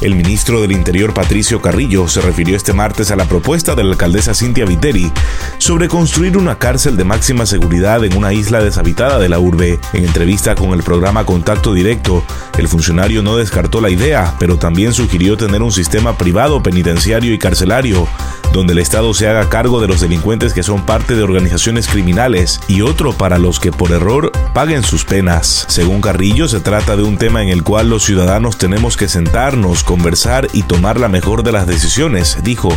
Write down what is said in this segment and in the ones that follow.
El ministro del Interior Patricio Carrillo se refirió este martes a la propuesta de la alcaldesa Cintia Viteri sobre construir una cárcel de máxima seguridad en una isla deshabitada de la urbe. En entrevista con el programa Contacto Directo, el funcionario no descartó la idea, pero también sugirió tener un sistema privado penitenciario y carcelario donde el Estado se haga cargo de los delincuentes que son parte de organizaciones criminales y otro para los que por error paguen sus penas. Según Carrillo, se trata de un tema en el cual los ciudadanos tenemos que sentarnos, conversar y tomar la mejor de las decisiones, dijo.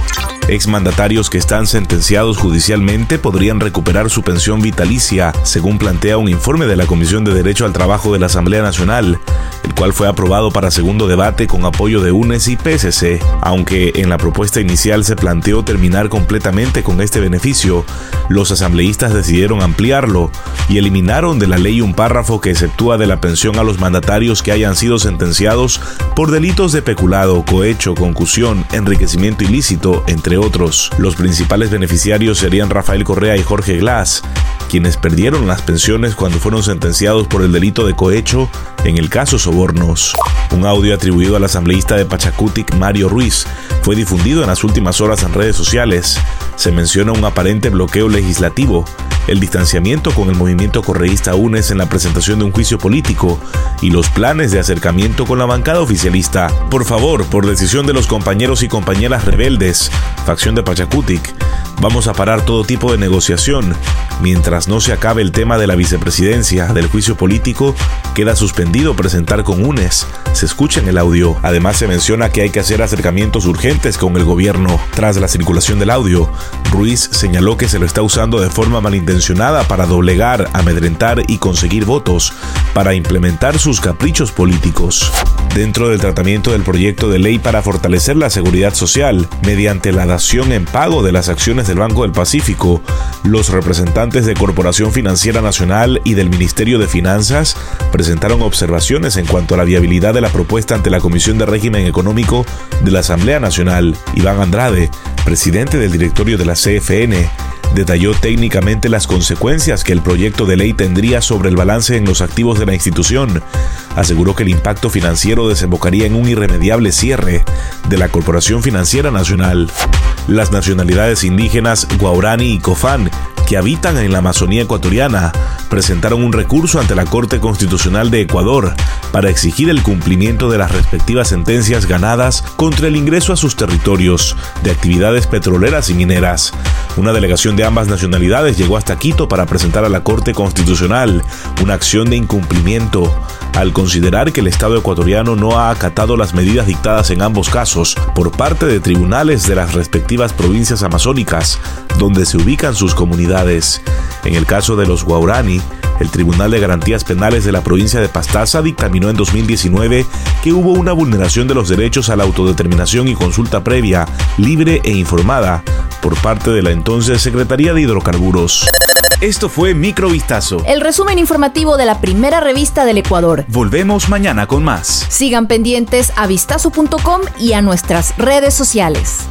Exmandatarios que están sentenciados judicialmente podrían recuperar su pensión vitalicia, según plantea un informe de la Comisión de Derecho al Trabajo de la Asamblea Nacional, el cual fue aprobado para segundo debate con apoyo de UNES y PSC, aunque en la propuesta inicial se planteó terminar completamente con este beneficio, los asambleístas decidieron ampliarlo y eliminaron de la ley un párrafo que exceptúa de la pensión a los mandatarios que hayan sido sentenciados por delitos de peculado, cohecho, concusión, enriquecimiento ilícito, entre otros. Los principales beneficiarios serían Rafael Correa y Jorge Glass, quienes perdieron las pensiones cuando fueron sentenciados por el delito de cohecho en el caso Sobornos. Un audio atribuido al asambleísta de Pachacutic, Mario Ruiz, fue difundido en las últimas horas en redes sociales. Se menciona un aparente bloqueo legislativo, el distanciamiento con el movimiento correísta UNES en la presentación de un juicio político y los planes de acercamiento con la bancada oficialista. Por favor, por decisión de los compañeros y compañeras rebeldes, facción de Pachacutic, vamos a parar todo tipo de negociación. Mientras no se acabe el tema de la vicepresidencia del juicio político, queda suspendido presentar con UNES. Se escucha en el audio. Además se menciona que hay que hacer acercamientos urgentes con el gobierno. Tras la circulación del audio, Ruiz señaló que se lo está usando de forma malintencionada para doblegar, amedrentar y conseguir votos, para implementar sus caprichos políticos. Dentro del tratamiento del proyecto de ley para fortalecer la seguridad social, mediante la dación en pago de las acciones del Banco del Pacífico, los representantes de Corporación Financiera Nacional y del Ministerio de Finanzas presentaron observaciones en cuanto a la viabilidad de la propuesta ante la Comisión de Régimen Económico de la Asamblea Nacional. Iván Andrade, presidente del directorio de la CFN, detalló técnicamente las consecuencias que el proyecto de ley tendría sobre el balance en los activos de la institución. Aseguró que el impacto financiero desembocaría en un irremediable cierre de la Corporación Financiera Nacional. Las nacionalidades indígenas Guaurani y Cofán que habitan en la Amazonía ecuatoriana presentaron un recurso ante la Corte Constitucional de Ecuador para exigir el cumplimiento de las respectivas sentencias ganadas contra el ingreso a sus territorios de actividades petroleras y mineras. Una delegación de ambas nacionalidades llegó hasta Quito para presentar a la Corte Constitucional una acción de incumplimiento al considerar que el Estado ecuatoriano no ha acatado las medidas dictadas en ambos casos por parte de tribunales de las respectivas provincias amazónicas donde se ubican sus comunidades. En el caso de los Guaurani, el Tribunal de Garantías Penales de la provincia de Pastaza dictaminó en 2019 que hubo una vulneración de los derechos a la autodeterminación y consulta previa, libre e informada por parte de la entonces Secretaría de Hidrocarburos. Esto fue Microvistazo. El resumen informativo de la primera revista del Ecuador. Volvemos mañana con más. Sigan pendientes a vistazo.com y a nuestras redes sociales.